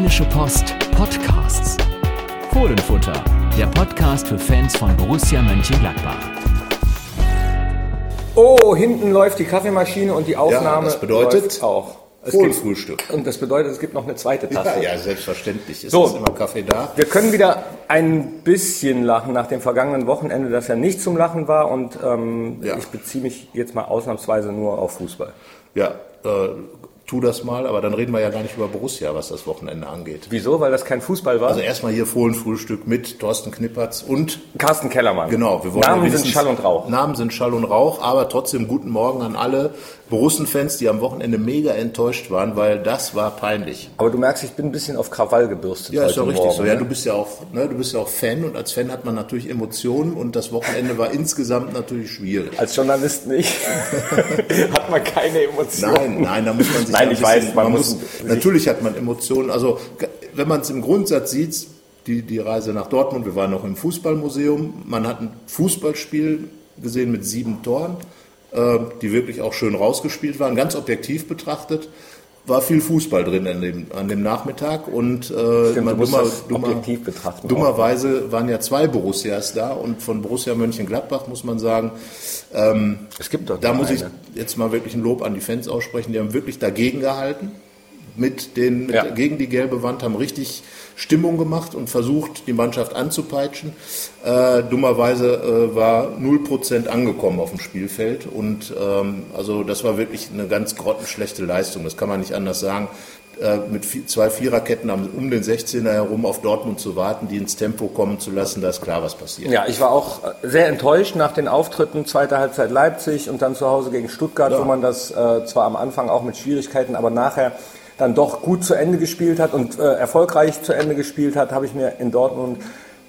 Rheinische Post Podcasts. Fohlenfutter, der Podcast für Fans von Borussia Mönchengladbach. Oh, hinten läuft die Kaffeemaschine und die Aufnahme das bedeutet läuft auch. Es gibt, und das bedeutet, es gibt noch eine zweite Ja, Tasse. ja, selbstverständlich. Ist So. so. immer Kaffee da? Wir können wieder ein bisschen lachen nach dem vergangenen Wochenende, das ja nicht zum Lachen war. Und ähm, Ja. ich beziehe mich jetzt mal ausnahmsweise nur auf Fußball. Ja, äh, tu das mal, aber dann reden wir ja gar nicht über Borussia, was das Wochenende angeht. Wieso? Weil das kein Fußball war? Also erstmal hier Fohlenfrühstück mit Thorsten Knippertz und Carsten Kellermann. Genau, wir wollen Namen ja sind Schall und Rauch. Namen sind Schall und Rauch, aber trotzdem guten Morgen an alle Borussen-Fans, die am Wochenende mega enttäuscht waren, weil das war peinlich. Aber du merkst, ich bin ein bisschen auf Krawall gebürstet Ja, ist doch richtig Morgen. so. Ja, ne? du bist ja auch, ne, du bist ja auch Fan und als Fan hat man natürlich Emotionen und das Wochenende war insgesamt natürlich schwierig. Als Journalist nicht. Hat man keine Emotionen. Nein, nein, da muss man sich Nein, ein ich weiß, man man muss natürlich hat man Emotionen. Also wenn man es im Grundsatz sieht, die, die Reise nach Dortmund, wir waren noch im Fußballmuseum, man hat ein Fußballspiel gesehen mit sieben Toren, äh, die wirklich auch schön rausgespielt waren, ganz objektiv betrachtet. War viel Fußball drin an dem, an dem Nachmittag und äh, Stimmt, man du musst das objektiv betrachten auch. dummerweise waren ja zwei Borussias da und von Borussia Mönchengladbach muss man sagen, ähm, Es gibt da muss ich eine. jetzt mal wirklich ein Lob an die Fans aussprechen. Die haben wirklich dagegen gehalten, mit den, mit, Ja. gegen die gelbe Wand, haben richtig Stimmung gemacht und versucht, die Mannschaft anzupeitschen. Äh, dummerweise äh, war 0% angekommen auf dem Spielfeld und ähm, also das war wirklich eine ganz grottenschlechte Leistung. Das kann man nicht anders sagen. Äh, mit vi- zwei Viererketten um den 16er herum auf Dortmund zu warten, die ins Tempo kommen zu lassen, da ist klar, was passiert. Ja, ich war auch äh, sehr enttäuscht nach den Auftritten, zweite Halbzeit Leipzig und dann zu Hause gegen Stuttgart, Ja. wo man das äh, zwar am Anfang auch mit Schwierigkeiten, aber nachher dann doch gut zu Ende gespielt hat und äh, erfolgreich zu Ende gespielt hat, habe ich mir in Dortmund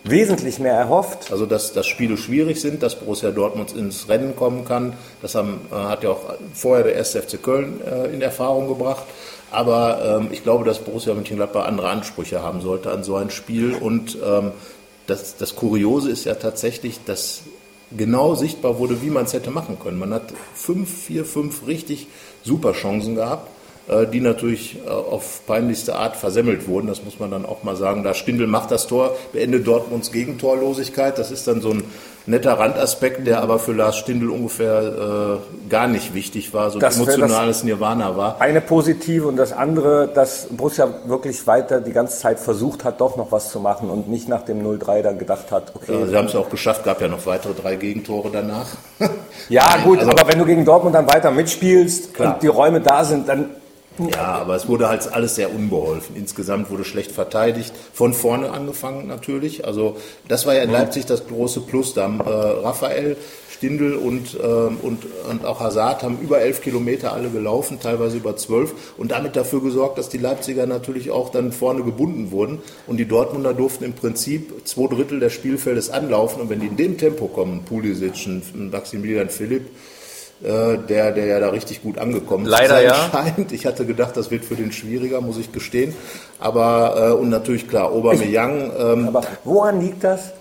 wesentlich mehr erhofft. Also dass, dass Spiele schwierig sind, dass Borussia Dortmund ins Rennen kommen kann, das haben, äh, hat ja auch vorher der 1. FC Köln äh, in Erfahrung gebracht. Aber ähm, ich glaube, dass Borussia Mönchengladbach andere Ansprüche haben sollte an so ein Spiel. Und ähm, das, das Kuriose ist ja tatsächlich, dass genau sichtbar wurde, wie man es hätte machen können. Man hat fünf, vier, fünf richtig super Chancen gehabt, die natürlich äh, auf peinlichste Art versemmelt wurden. Das muss man dann auch mal sagen. Da Stindl macht das Tor, beendet Dortmunds Gegentorlosigkeit. Das ist dann so ein netter Randaspekt, der aber für Lars Stindl ungefähr äh, gar nicht wichtig war, so ein Das das- emotionales Nirvana war. Eine positive und das andere, dass Borussia wirklich weiter die ganze Zeit versucht hat, doch noch was zu machen und nicht nach dem 0-3 dann gedacht hat, okay, Äh, Sie haben es auch geschafft, gab ja noch weitere drei Gegentore danach. ja gut, also- aber wenn du gegen Dortmund dann weiter mitspielst Klar. und die Räume da sind, dann Ja, aber es wurde halt alles sehr unbeholfen. Insgesamt wurde schlecht verteidigt. Von vorne angefangen natürlich. Also das war ja in Leipzig das große Plus. Da haben äh, Raphael, Stindl und, ähm, und, und auch Hazard haben über elf Kilometer alle gelaufen, teilweise über zwölf. Und damit dafür gesorgt, dass die Leipziger natürlich auch dann vorne gebunden wurden. Und die Dortmunder durften im Prinzip zwei Drittel des Spielfeldes anlaufen. Und wenn die in dem Tempo kommen, Pulisic, Maximilian Philipp, äh, der, der ja da richtig gut angekommen Leider, zu sein ja. scheint. Ich hatte gedacht, das wird für den schwieriger, muss ich gestehen. Aber, äh, und natürlich klar, Aubameyang, ähm, Aber woran liegt das?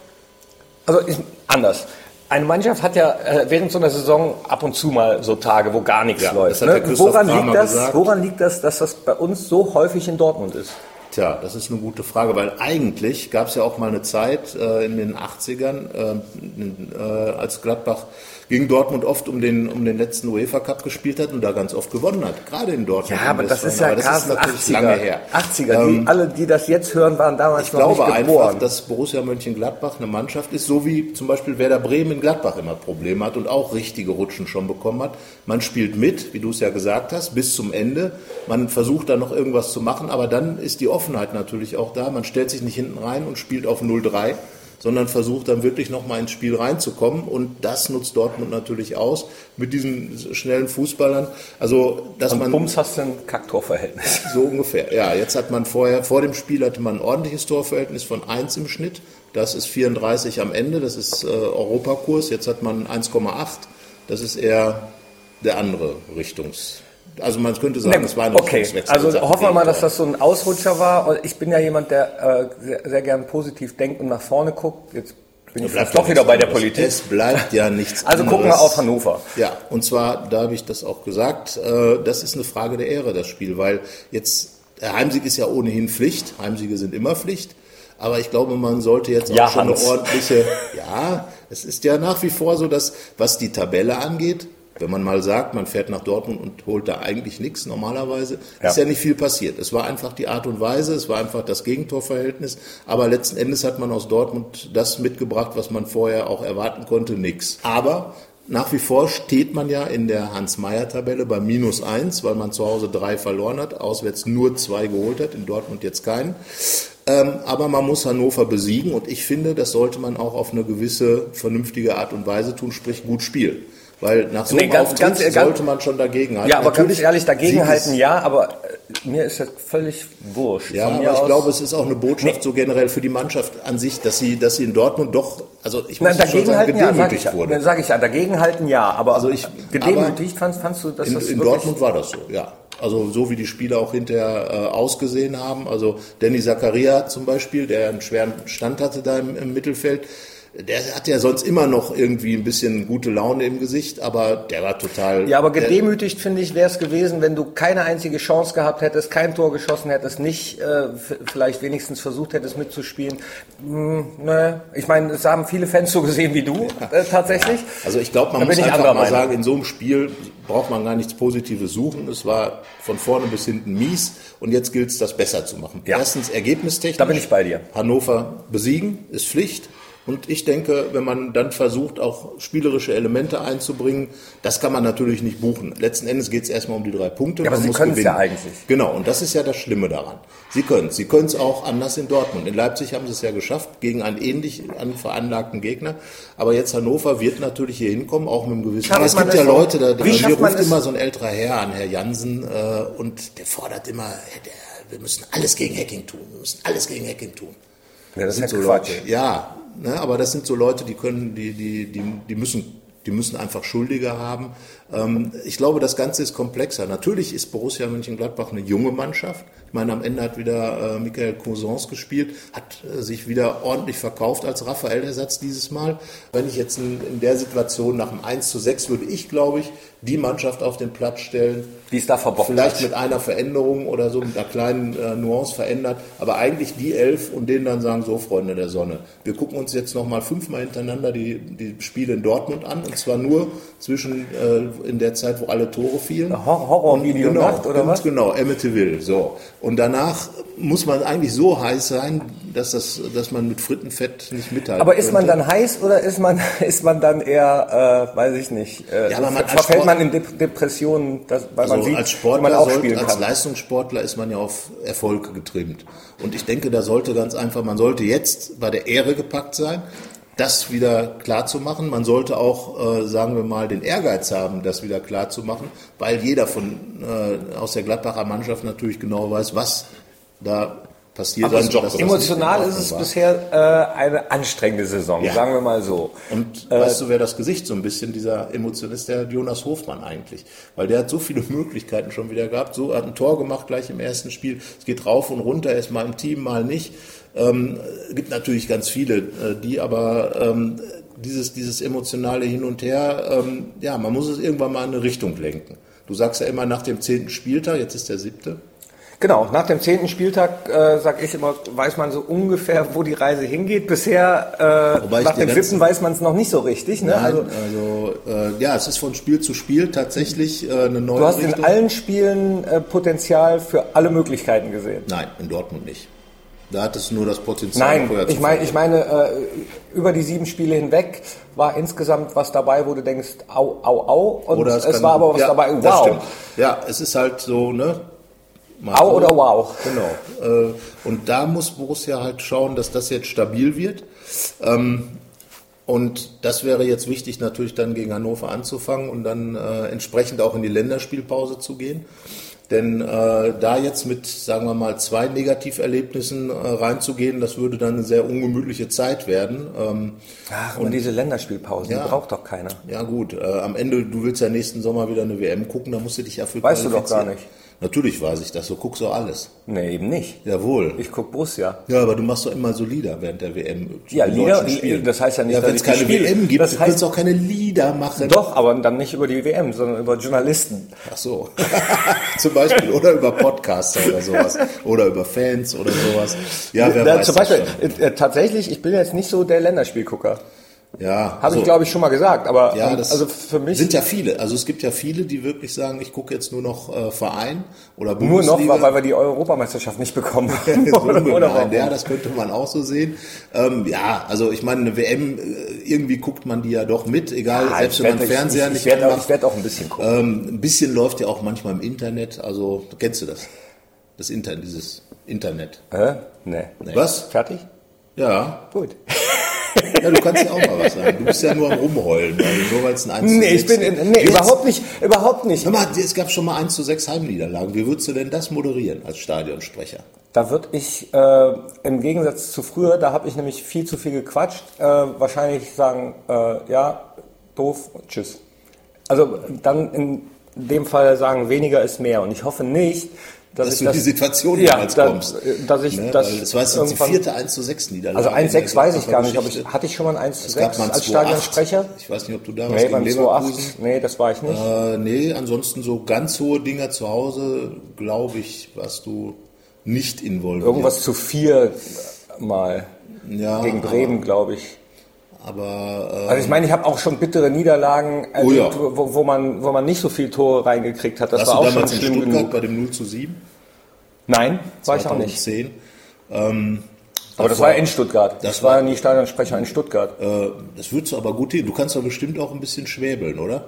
Also ich, anders. Eine Mannschaft hat ja äh, während so einer Saison ab und zu mal so Tage, wo gar nichts Ja, läuft. Ne? Woran, liegt das, gesagt. woran liegt das, dass das bei uns so häufig in Dortmund ist? tja, das ist eine gute Frage, weil eigentlich gab es ja auch mal eine Zeit äh, in den 80ern, äh, äh, als Gladbach gegen Dortmund oft um den, um den letzten UEFA Cup gespielt hat und da ganz oft gewonnen hat, gerade in Dortmund. Ja, aber das ist ja aber das ist natürlich 80er. lange her. 80er. Ähm, die, alle, die das jetzt hören, waren damals Ich noch glaube nicht einfach, geboren. dass Borussia Mönchengladbach eine Mannschaft ist, so wie zum Beispiel Werder Bremen in Gladbach immer Probleme hat und auch richtige Rutschen schon bekommen hat. Man spielt mit, wie du es ja gesagt hast, bis zum Ende. Man versucht da noch irgendwas zu machen, aber dann ist die Offenheit natürlich auch da. Man stellt sich nicht hinten rein und spielt auf 0-3, sondern versucht dann wirklich nochmal ins Spiel reinzukommen. Und das nutzt Dortmund natürlich aus mit diesen schnellen Fußballern. Also, dass Und man Bums hast du ein Kacktorverhältnis. so ungefähr. Ja, jetzt hat man vorher, vor dem Spiel hatte man ein ordentliches Torverhältnis von 1 im Schnitt. Das ist 34 am Ende, das ist äh, Europakurs. Jetzt hat man 1,8. Das ist eher der andere Richtungs. Also man könnte sagen, es war ein okay, also hoffen wir mal, dass das so ein Ausrutscher war. Ich bin ja jemand, der äh, sehr, sehr gern positiv denkt und nach vorne guckt. Jetzt bin ich doch wieder bei der anderes. Politik. Es bleibt ja nichts Also gucken wir anderes. auf Hannover. Ja, und zwar, da habe ich das auch gesagt, äh, das ist eine Frage der Ehre, das Spiel, weil jetzt der Heimsieg ist ja ohnehin Pflicht. Heimsiege sind immer Pflicht. Aber ich glaube, man sollte jetzt auch Ja, schon Hans. eine ordentliche, ja, es ist ja nach wie vor so, dass, was die Tabelle angeht, wenn man mal sagt, man fährt nach Dortmund und holt da eigentlich nichts normalerweise, Ja. ist ja nicht viel passiert. Es war einfach die Art und Weise, es war einfach das Gegentorverhältnis, aber letzten Endes hat man aus Dortmund das mitgebracht, was man vorher auch erwarten konnte, nix. Aber nach wie vor steht man ja in der Hans-Meyer-Tabelle bei minus eins, weil man zu Hause drei verloren hat, auswärts nur zwei geholt hat, in Dortmund jetzt keinen. Ähm, aber man muss Hannover besiegen und ich finde, das sollte man auch auf eine gewisse vernünftige Art und Weise tun, sprich gut spielen. Weil nach so Nee, einem Auftritt ganz- ganz- sollte man schon dagegenhalten. Ja, aber Natürlich, ganz ehrlich, Sieg dagegenhalten ist- ja, aber äh, mir ist das völlig wurscht. Ja, aber ich aus- glaube, es ist auch eine Botschaft Nee. so generell für die Mannschaft an sich, dass sie, dass sie in Dortmund doch, also ich muss schon sagen, ja, sag ich, gedemütigt ja. wurde. sag ich ja, dagegenhalten ja, aber Also ich- gedemütigt fandst, fandst du, dass In, das in Dortmund war das so, ja. Also so wie die Spieler auch hinterher äh, ausgesehen haben. Also Danny Zakaria zum Beispiel, der einen schweren Stand hatte da im, im Mittelfeld, der hat ja sonst immer noch irgendwie ein bisschen gute Laune im Gesicht, aber der war total. Ja, aber gedemütigt finde ich wäre es gewesen, wenn du keine einzige Chance gehabt hättest, kein Tor geschossen hättest, nicht äh, vielleicht wenigstens versucht hättest mitzuspielen. Hm, ne. Ich meine, es haben viele Fans so gesehen wie du äh, tatsächlich. Also ich glaube, man Da muss einfach mal Meinung. sagen, in so einem Spiel braucht man gar nichts Positives suchen. Es war von vorne bis hinten mies und jetzt gilt es, das besser zu machen. Ja. Erstens ergebnistechnisch. Da bin ich bei dir. Hannover besiegen ist Pflicht. Und ich denke, wenn man dann versucht, auch spielerische Elemente einzubringen, das kann man natürlich nicht buchen. Letzten Endes geht es erstmal um die drei Punkte. Ja, aber Man Sie können's gewinnen. ja eigentlich. Genau, und das ist ja das Schlimme daran. Sie können es. Sie können es auch anders in Dortmund. In Leipzig haben sie es ja geschafft, gegen einen ähnlich an veranlagten Gegner. Aber jetzt Hannover wird natürlich hier hinkommen, auch mit einem gewissen... Aber es gibt es ja so? Leute, da, da hier ruft es? immer so ein älterer Herr an, Herr Jansen, äh, und der fordert immer, "Hey, der, wir müssen alles gegen Hacking tun. Wir müssen alles gegen Hacking tun. Ja, das sind ja so Quatsch. Leute. Ja, ne, aber das sind so Leute, die können, die, die, die, die müssen, die müssen einfach Schuldige haben. Ähm, ich glaube, das Ganze ist komplexer. Natürlich ist Borussia Mönchengladbach eine junge Mannschaft. Ich meine, am Ende hat wieder äh, Michael Cousins gespielt, hat äh, sich wieder ordentlich verkauft als Raphael-Ersatz dieses Mal. Wenn ich jetzt in, in der Situation nach dem 1 zu 6 würde ich, glaube ich, die Mannschaft auf den Platz stellen, Die es da verbockt Vielleicht mit einer Veränderung oder so, mit einer kleinen äh, Nuance verändert, aber eigentlich die elf und denen dann sagen, so Freunde der Sonne, wir gucken uns jetzt nochmal fünfmal hintereinander die, die Spiele in Dortmund an und zwar nur zwischen äh, in der Zeit, wo alle Tore fielen. Hor- Horrorvideo genau, oder was? Genau, Amityville, so. Und danach muss man eigentlich so heiß sein, dass, das, dass man mit Frittenfett nicht mithalten Aber ist man könnte. dann heiß oder ist man, ist man dann eher, äh, weiß ich nicht, äh, Ja, aber man verfällt Sport- man in Dep Depressionen, das, weil man Also sieht, als Sportler, man auch sollte, als. Leistungssportler ist man ja auf Erfolg getrimmt. Und ich denke, da sollte ganz einfach, man sollte jetzt bei der Ehre gepackt sein, das wieder klar zu machen. Man sollte auch, äh, sagen wir mal, den Ehrgeiz haben, das wieder klar zu machen, weil jeder von äh, aus der Gladbacher Mannschaft natürlich genau weiß, was da passiert dass das emotional ist es war. bisher äh, eine anstrengende Saison, Ja. sagen wir mal so. Und weißt du, wer das Gesicht so ein bisschen dieser Emotion ist? Der Jonas Hofmann eigentlich. Weil der hat so viele Möglichkeiten schon wieder gehabt. So hat ein Tor gemacht gleich im ersten Spiel. Es geht rauf und runter, er ist mal im Team, mal nicht. Ähm, gibt natürlich ganz viele, äh, die aber ähm, dieses, dieses emotionale Hin und Her, ähm, ja, man muss es irgendwann mal in eine Richtung lenken. Du sagst ja immer nach dem zehnten Spieltag, jetzt ist der siebte. Genau, nach dem zehnten Spieltag, äh, sag ich immer, weiß man so ungefähr, wo die Reise hingeht. Bisher, äh, nach dem siebten weiß man es noch nicht so richtig. Ne? Nein, Also, also, äh, ja, es ist von Spiel zu Spiel tatsächlich äh, eine neue du hast Richtung. in allen Spielen äh, Potenzial für alle Möglichkeiten gesehen. Nein, in Dortmund nicht. Da hat es nur das Potenzial. Nein, vorher ich meine, ich meine, äh, über die sieben Spiele hinweg war insgesamt was dabei, wo du denkst, au, au, au, und es, kann- war aber was ja, dabei, wow. Ja, es ist halt so, ne? Au so. oder wow. Genau. Äh, Und da muss Borussia halt schauen, dass das jetzt stabil wird. Ähm, Und das wäre jetzt wichtig, natürlich dann gegen Hannover anzufangen und dann äh, entsprechend auch in die Länderspielpause zu gehen. Denn äh, da jetzt mit, sagen wir mal, zwei Negativerlebnissen äh, reinzugehen, das würde dann eine sehr ungemütliche Zeit werden. Ähm, Ach, und diese Länderspielpause, Ja. die braucht doch keiner. ja gut, äh, am Ende, du willst ja nächsten Sommer wieder eine WM gucken, da musst du dich ja für Weißt du doch gar nicht. Natürlich weiß ich das, so guckst du alles. Nee, eben nicht. Jawohl. Ich guck Borussia. Ja, aber du machst doch immer so Lieder während der WM. Ja, Lieder, spielen. das heißt ja nicht, ja, dass wenn es keine spiele. WM gibt, Das du heißt- kannst auch keine Lieder machen. Doch, aber dann nicht über die WM, sondern über Journalisten. Ach so. Zum Beispiel. Oder über Podcaster oder sowas. Oder über Fans oder sowas. Ja, wer Da, weiß zum Beispiel, schon. äh, äh, tatsächlich, ich bin jetzt nicht so der Länderspielgucker. Ja. Habe so. ich, glaube ich, schon mal gesagt. Aber Ja, ähm, das also für mich sind ja viele. Also es gibt ja viele, die wirklich sagen, ich gucke jetzt nur noch äh, Verein oder nur noch, Bundesliga. weil wir die Europameisterschaft nicht bekommen so haben. oder, oder ja, das könnte man auch so sehen. Ähm, ja, also ich meine, eine WM, äh, irgendwie guckt man die ja doch mit, egal, Ah, selbst ich wenn man Fernseher ich, nicht ich, werde auch, ich werd auch ein bisschen gucken. Ähm, ein bisschen läuft ja auch manchmal im Internet, also kennst du das? Das Internet, dieses Internet. Hä? Nee. nee. Was? Fertig? Ja, Gut. Ja, du kannst ja auch mal was sagen. Du bist ja nur am Rumheulen, weil nur weil es ein 1 zu Nee, ich 6 bin in, nee, überhaupt nicht, überhaupt nicht. Mal, es gab schon mal 1 zu 6 Heimniederlagen. Wie würdest du denn das moderieren als Stadionsprecher? Da würde ich äh, im Gegensatz zu früher, da habe ich nämlich viel zu viel gequatscht, äh, wahrscheinlich sagen, äh, ja, doof, tschüss. Also dann in dem Fall sagen, weniger ist mehr. Und ich hoffe nicht, dass, Dass ich du das, die Situation ja, jemals da- kommst. Dass ich Ne? das das war jetzt die vierte 1 zu 6 Niederlage. Also in 1-6 der weiß ich gar nicht. Ich, hatte ich schon mal ein 1 Es zu gab 6 mal ein als 2-8. Stadionsprecher? Ich weiß nicht, ob du da warst Nee, beim gegen 2-8. Leverkusen. Nee, das war ich nicht. Äh, nee, ansonsten so ganz hohe Dinger zu Hause, glaube ich, warst du nicht involviert. Irgendwas zu vier mal ja, gegen Bremen, glaube ich. Aber Also ich meine, ich habe auch schon bittere Niederlagen erlebt, ja. wo, wo, man, wo man nicht so viel Tore reingekriegt hat. Das warst war du auch schon damals in schlimm Stuttgart genug. bei dem 0 zu 7? Nein, war ich auch nicht. 2010. Ähm, Aber das war ja in Stuttgart. Das Das war ja nie Stadionsprecher in Stuttgart. äh, das würdest du aber gut hin. Du kannst doch bestimmt auch ein bisschen schwäbeln, oder?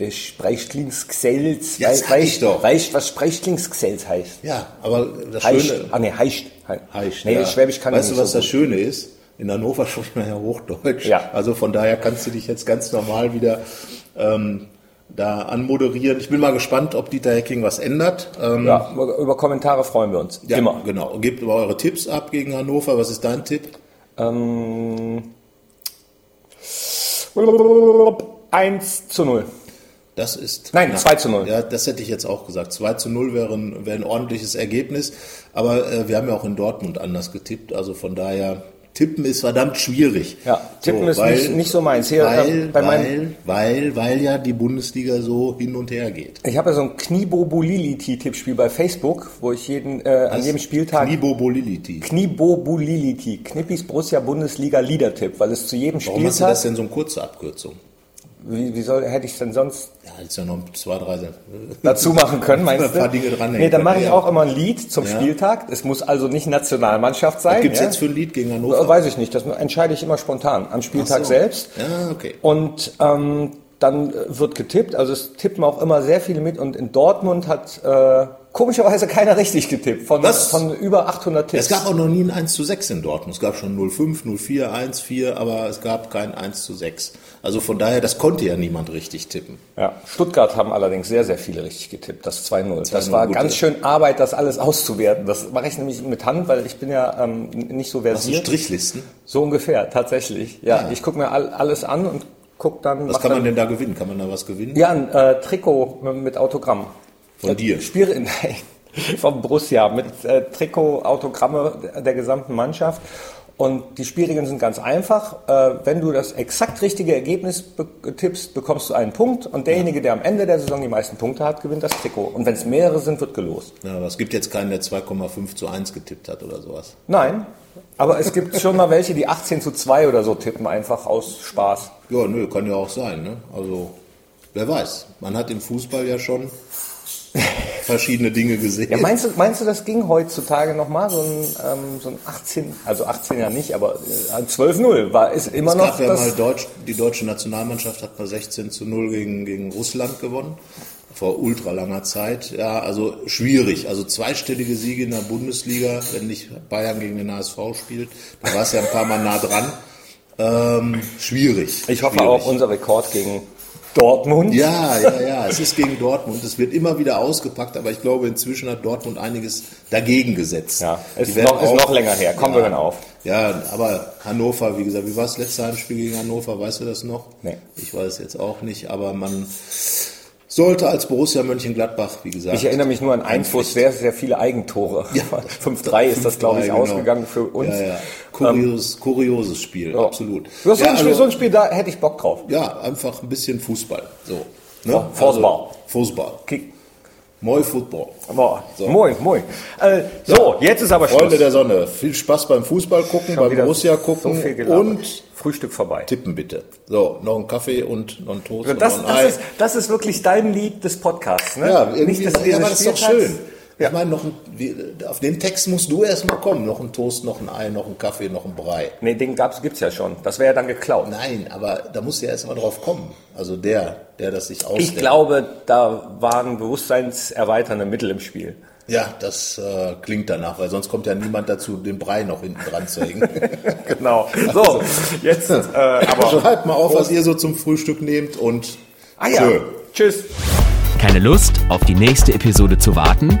Der Sprechlingsgesells. Ja, sag ich doch. Weißt du, was Sprechlingsgesells heißt? Ja, aber das Heischt. Schöne... Ah, nee, heischt. Heißt, nee, ja. Schwäbisch kann Weißt du, was so das. Schöne ist? In Hannover spricht man ja Hochdeutsch. Ja. Also von daher kannst du dich jetzt ganz normal wieder ähm, da anmoderieren. Ich bin mal gespannt, ob Dieter Hecking was ändert. Ähm, Ja, über über Kommentare freuen wir uns. ja, Immer. Genau. Gebt aber eure Tipps ab gegen Hannover. Was ist dein Tipp? Ähm, 1 zu 0. Das ist. Nein, na, 2 zu 0. Ja, das hätte ich jetzt auch gesagt. 2 zu 0 wäre ein, wäre ein ordentliches Ergebnis. Aber äh, wir haben ja auch in Dortmund anders getippt. Also von daher, tippen ist verdammt schwierig. Ja, tippen ist nicht- nicht so meins. Hier, weil, ähm, bei weil, weil, weil ja die Bundesliga so hin und her geht. Ich habe ja so ein Kniebobuliliti-Tippspiel bei Facebook, wo ich jeden, äh, an jedem Spieltag Kniebobolility. Kniebobuliliti, Knippis Borussia Bundesliga Liedertipp, weil es zu jedem Warum hast du das Spieltag, denn so eine kurze Abkürzung? Wie, wie soll, hätte ich es denn sonst Ja, jetzt ja noch zwei, drei dazu machen können, meinst Ein du? paar Dinge dranhängen nee, dann mache ich auch immer ein Lied zum Ja. Spieltag. Es muss also nicht Nationalmannschaft sein. Gibt es ja? jetzt für ein Lied gegen Hannover? Weiß ich nicht, das entscheide ich immer spontan am Spieltag so. selbst. Ja, okay. Und ähm, dann äh, wird getippt, also es tippen auch immer sehr viele mit und in Dortmund hat äh, komischerweise keiner richtig getippt, von, Was? von über 800 Tipps. Es gab auch noch nie ein 1 zu 6 in Dortmund. Es gab schon 0,5, 0,4, 1, 4, aber es gab kein 1 zu 6. Also von daher, das konnte ja niemand richtig tippen. Ja, Stuttgart haben allerdings sehr, sehr viele richtig getippt, das 2-0. Das 2-0, war ganz schön Arbeit, das alles auszuwerten. Das mache ich nämlich mit Hand, weil ich bin ja ähm, nicht so Hast du versiert. Strichlisten? So ungefähr, tatsächlich. Ja, Ja. ich gucke mir all, alles an und guck dann... Was kann man denn da gewinnen? Kann man da was gewinnen? Ja, ein äh, Trikot mit, Autogramm. Von Äh, dir? Spiele, nein, vom Borussia mit äh, Trikot, Autogramme der, gesamten Mannschaft. Und die Spielregeln sind ganz einfach. Äh, wenn du das exakt richtige Ergebnis tippst, bekommst du einen Punkt. Und derjenige, der am Ende der Saison die meisten Punkte hat, gewinnt das Trikot. Und wenn es mehrere sind, wird gelost. Ja, aber es gibt jetzt keinen, der 2,5 zu 1 getippt hat oder sowas. Nein, aber es gibt schon mal welche, die 18 zu 2 oder so tippen, einfach aus Spaß. Ja, nö, kann ja auch sein. Ne? Also, wer weiß. Man hat im Fußball ja schon verschiedene Dinge gesehen. Ja, meinst du, meinst du, das ging heutzutage nochmal? So ein, ähm, so ein 18, also 18 ja nicht, aber äh, 12-0 war, ist immer es noch gab ja mal Deutsch, die deutsche Nationalmannschaft hat mal 16 zu 0 gegen, gegen Russland gewonnen. Vor ultra langer Zeit. Ja, also schwierig. Also zweistellige Siege in der Bundesliga, wenn nicht Bayern gegen den HSV spielt. Da war es ja ein paar Mal nah dran. Ähm, schwierig. ich hoffe schwierig. auch unser Rekord gegen Dortmund. Ja, ja, ja. Es ist gegen Dortmund. Es wird immer wieder ausgepackt, aber ich glaube, inzwischen hat Dortmund einiges dagegen gesetzt. Ja, ist noch, ist noch länger her. Kommen wir dann auf. Ja, aber Hannover, wie gesagt, wie war das letzte Heimspiel gegen Hannover? Weißt du das noch? Nee. Ich weiß jetzt auch nicht, aber man sollte als Borussia Mönchengladbach, wie gesagt. Ich erinnere mich nur an eins, wo es sehr, sehr viele Eigentore. Ja, 5-3 ist das, glaube ich, genau. ausgegangen für uns. Ja, ja. Kurios, ähm, kurioses Spiel, ja. absolut. So, so, ein Spiel, also, so ein Spiel, da hätte ich Bock drauf. Ja, einfach ein bisschen Fußball. So. Ne? Fußball. Also, Fußball. Kick. Moi Football. So. Moi, moi. Äh, so, jetzt ist aber Freunde Schluss. der Sonne, viel Spaß beim Fußball gucken, Schon beim Borussia gucken so und Frühstück vorbei. Tippen bitte. So, noch ein Kaffee und noch ein Toast. Also das, das, ist, das ist wirklich dein Lied des Podcasts, ne? Ja, irgendwie, Nicht, dass ja, aber das ist doch schön. Ja. Ich meine, noch ein, auf den Text musst du erstmal kommen. Noch ein Toast, noch ein Ei, noch ein Kaffee, noch ein Brei. Nee, den gab's, gibt's ja schon. Das wäre ja dann geklaut. Nein, aber da muss ja erstmal drauf kommen. Also der, der das sich ausdenkt. Ich glaube, da waren bewusstseinserweiternde Mittel im Spiel. Ja, das äh, klingt danach, weil sonst kommt ja niemand dazu, den Brei noch hinten dran zu hängen. genau. So, also, jetzt äh, aber. Schreibt mal auf, was ihr so zum Frühstück nehmt und ah, ja. Tschüss. Keine Lust, auf die nächste Episode zu warten?